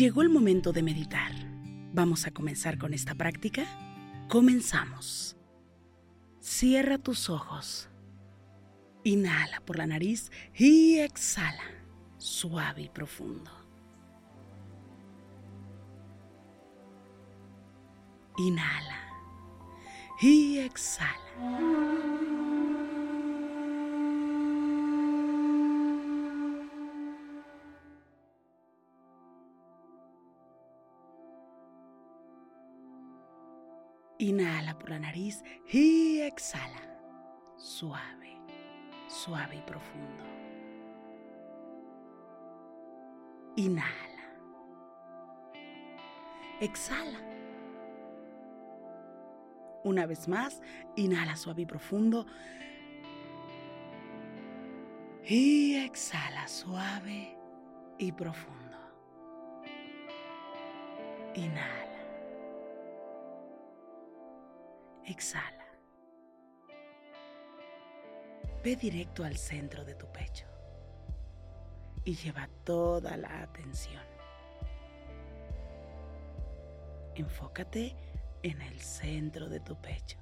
Llegó el momento de meditar. ¿Vamos a comenzar con esta práctica? Comenzamos. Cierra tus ojos. Inhala por la nariz y exhala, suave y profundo. Inhala y exhala. Inhala por la nariz y exhala. Suave, suave y profundo. Inhala. Exhala. Una vez más, inhala suave y profundo. Y exhala suave y profundo. Inhala. Exhala. Ve directo al centro de tu pecho y lleva toda la atención. Enfócate en el centro de tu pecho.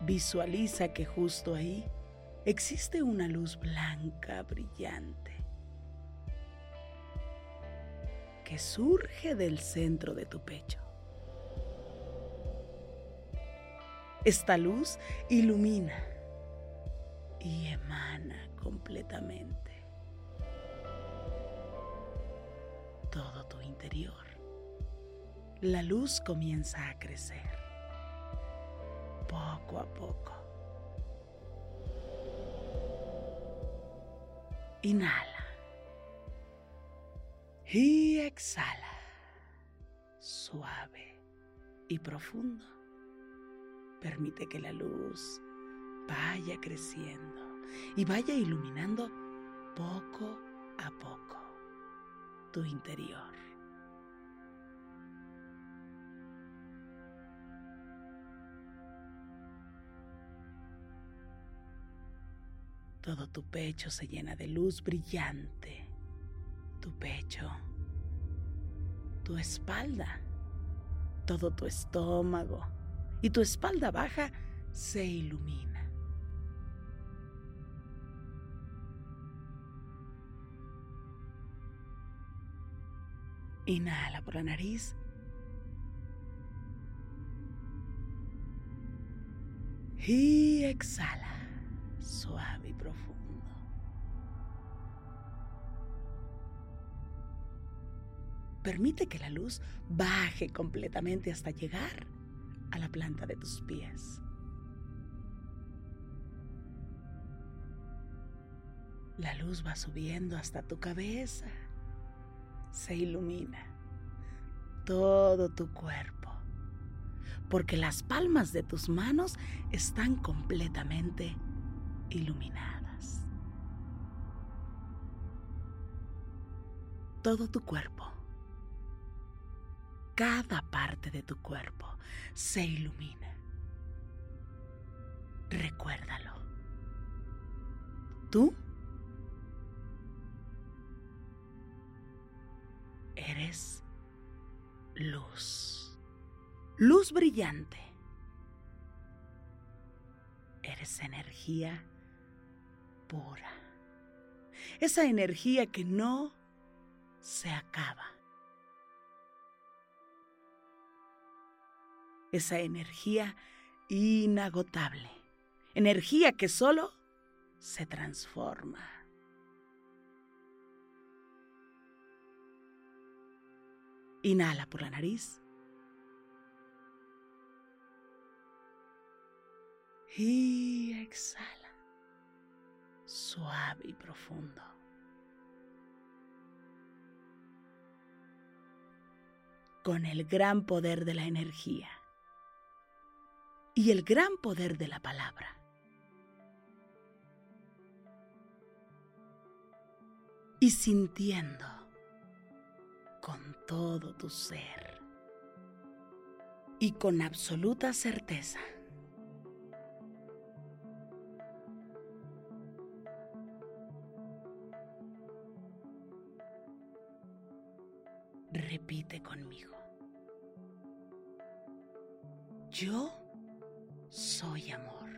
Visualiza que justo ahí existe una luz blanca brillante que surge del centro de tu pecho. Esta luz ilumina y emana completamente todo tu interior. La luz comienza a crecer poco a poco. Inhala y exhala suave y profundo. Permite que la luz vaya creciendo y vaya iluminando poco a poco tu interior. Todo tu pecho se llena de luz brillante. Tu pecho, tu espalda, todo tu estómago y tu espalda baja se ilumina. Inhala por la nariz. Y exhala, suave y profundo. Permite que la luz baje completamente hasta llegar a la planta de tus pies. La luz va subiendo hasta tu cabeza. Se ilumina todo tu cuerpo, porque las palmas de tus manos están completamente iluminadas. Todo tu cuerpo cada parte de tu cuerpo se ilumina. Recuérdalo. Tú eres luz. Luz brillante. Eres energía pura. Esa energía que no se acaba. Esa energía inagotable, energía que solo se transforma. Inhala por la nariz. Y exhala. Suave y profundo. Con el gran poder de la energía y el gran poder de la palabra. Y sintiendo con todo tu ser y con absoluta certeza Repite conmigo. Yo soy amor.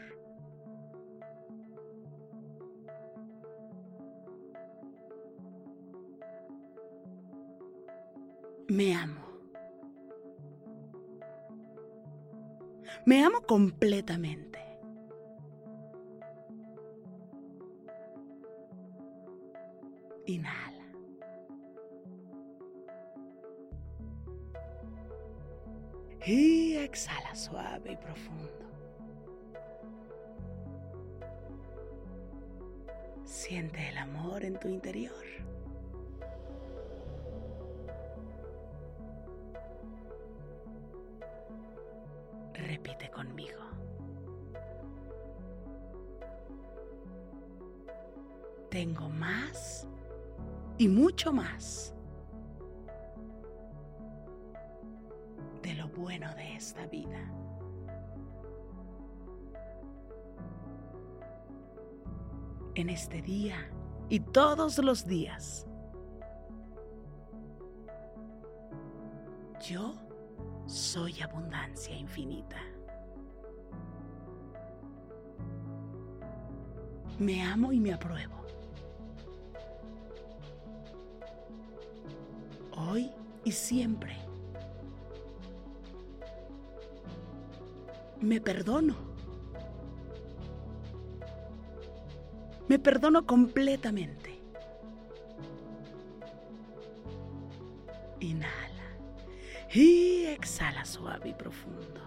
Me amo. Me amo completamente. Inhala. Y exhala suave y profundo. Siente el amor en tu interior. Repite conmigo. Tengo más y mucho más bueno de esta vida. En este día y todos los días, yo soy abundancia infinita. Me amo y me apruebo. Hoy y siempre me perdono. Perdono completamente. Inhala y exhala suave y profundo.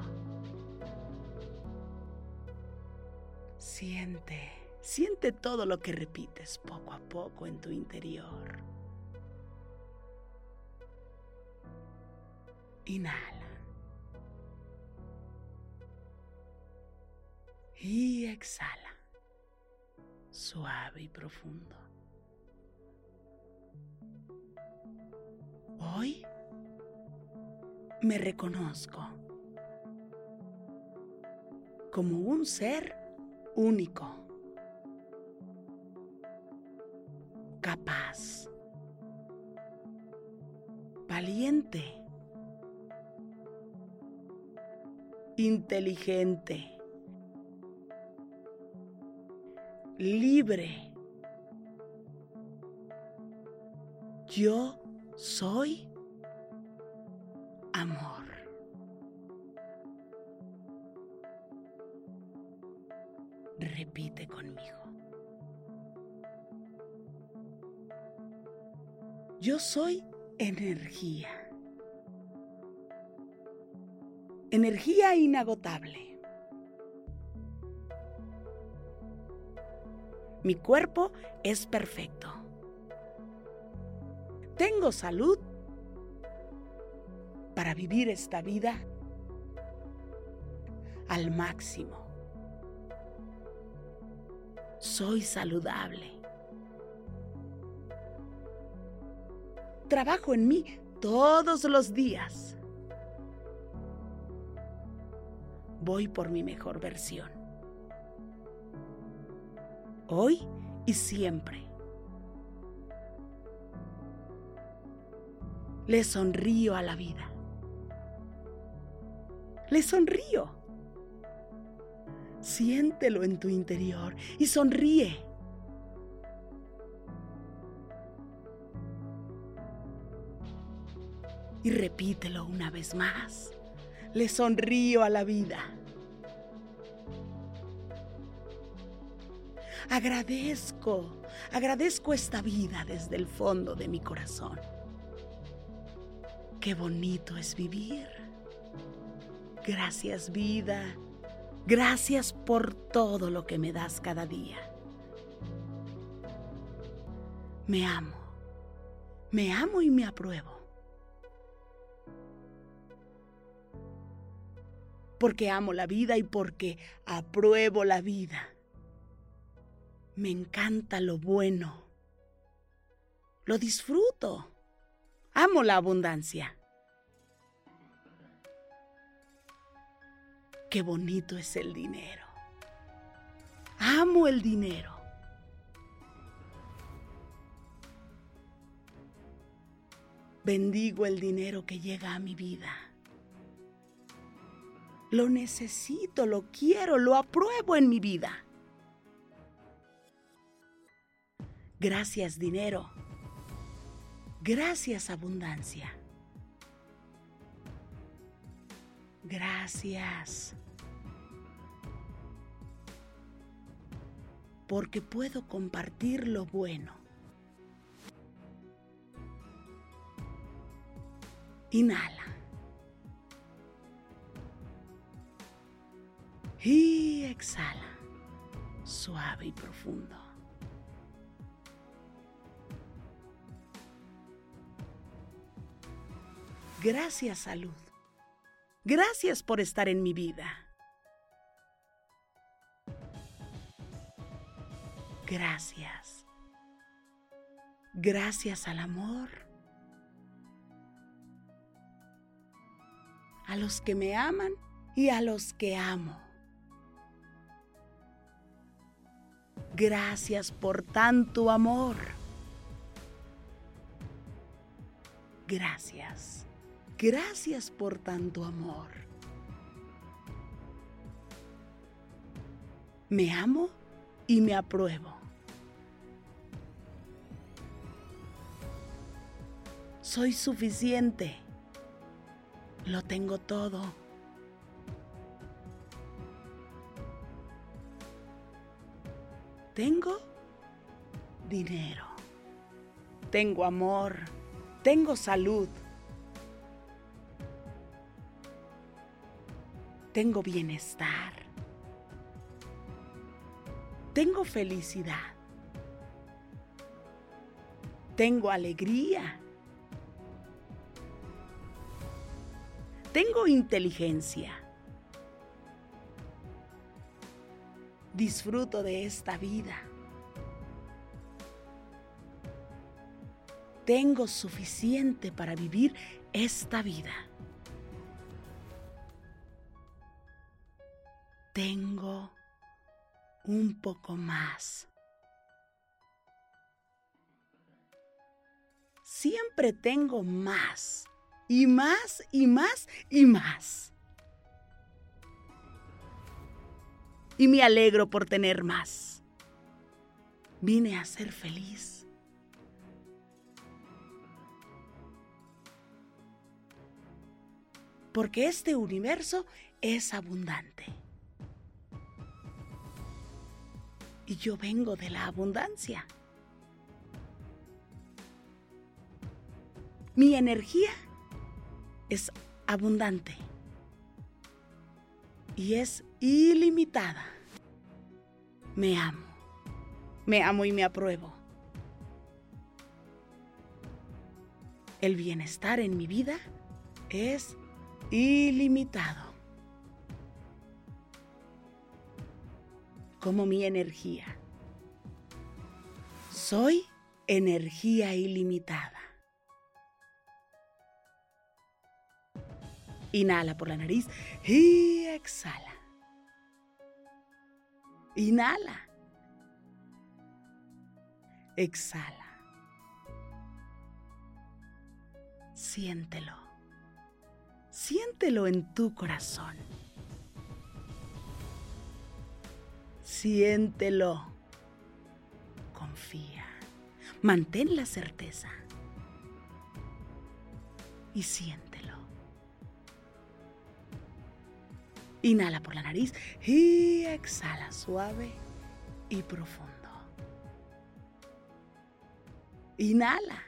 Siente, siente todo lo que repites poco a poco en tu interior. Inhala. y exhala, suave y profundo. Hoy me reconozco como un ser único, capaz, valiente, inteligente libre. Yo soy amor. Repite conmigo. Yo soy energía. Energía inagotable. Mi cuerpo es perfecto. Tengo salud para vivir esta vida al máximo. Soy saludable. Trabajo en mí todos los días. Voy por mi mejor versión hoy y siempre. Le sonrío a la vida. Le sonrío. Siéntelo en tu interior y sonríe. Y repítelo una vez más. Le sonrío a la vida. Agradezco, agradezco esta vida desde el fondo de mi corazón. Qué bonito es vivir. Gracias vida, Gracias por todo lo que me das cada día. Me amo. Me amo y me apruebo. Porque amo la vida y porque apruebo la vida. Me encanta lo bueno. Lo disfruto. Amo la abundancia. Qué bonito es el dinero. Amo el dinero. Bendigo el dinero que llega a mi vida. Lo necesito, lo quiero, lo apruebo en mi vida. Gracias dinero. Gracias abundancia. Gracias. Porque puedo compartir lo bueno. Inhala. Y exhala. Suave y profundo. Gracias, salud. Gracias por estar en mi vida. Gracias. Gracias al amor. A los que me aman y a los que amo. Gracias por tanto amor. Gracias. Gracias por tanto amor. Me amo y me apruebo. Soy suficiente. Lo tengo todo. Tengo dinero. Tengo amor. Tengo salud. Tengo bienestar. Tengo felicidad. Tengo alegría. Tengo inteligencia. Disfruto de esta vida. Tengo suficiente para vivir esta vida. Tengo un poco más. Siempre tengo más y más y más y más. Y me alegro por tener más. Vine a ser feliz. Porque este universo es abundante. Y yo vengo de la abundancia. Mi energía es abundante y es ilimitada. Me amo, me amo y me apruebo. El bienestar en mi vida es ilimitado. Como mi energía. Soy energía ilimitada. Inhala por la nariz y exhala. Inhala. Exhala. Siéntelo. Siéntelo en tu corazón. Siéntelo. Confía. Mantén la certeza. Y siéntelo. Inhala por la nariz y exhala suave y profundo. Inhala.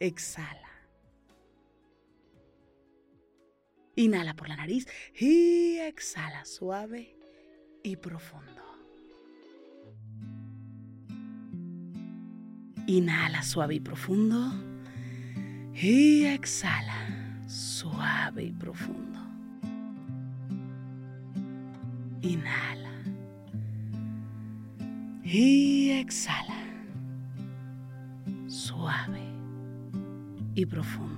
Exhala. Inhala por la nariz y exhala suave y profundo. Inhala suave y profundo. Y exhala suave y profundo. Inhala. Y exhala suave y profundo.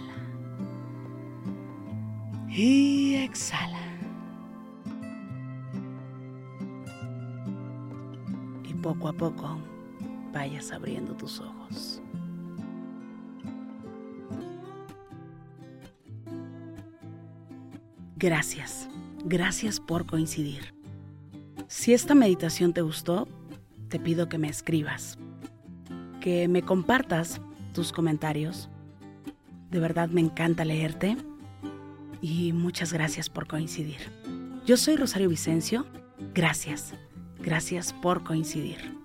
Y exhala. Y poco a poco vayas abriendo tus ojos. Gracias, gracias por coincidir. Si esta meditación te gustó, te pido que me escribas, que me compartas tus comentarios. De verdad me encanta leerte y muchas gracias por coincidir. Yo soy Rosario Vicencio. Gracias, gracias por coincidir.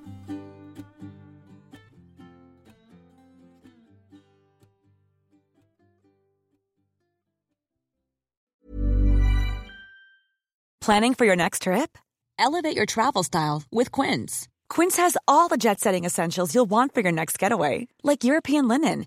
Planning for your next trip? Elevate your travel style with Quince. Quince has all the jet setting essentials you'll want for your next getaway, like European linen,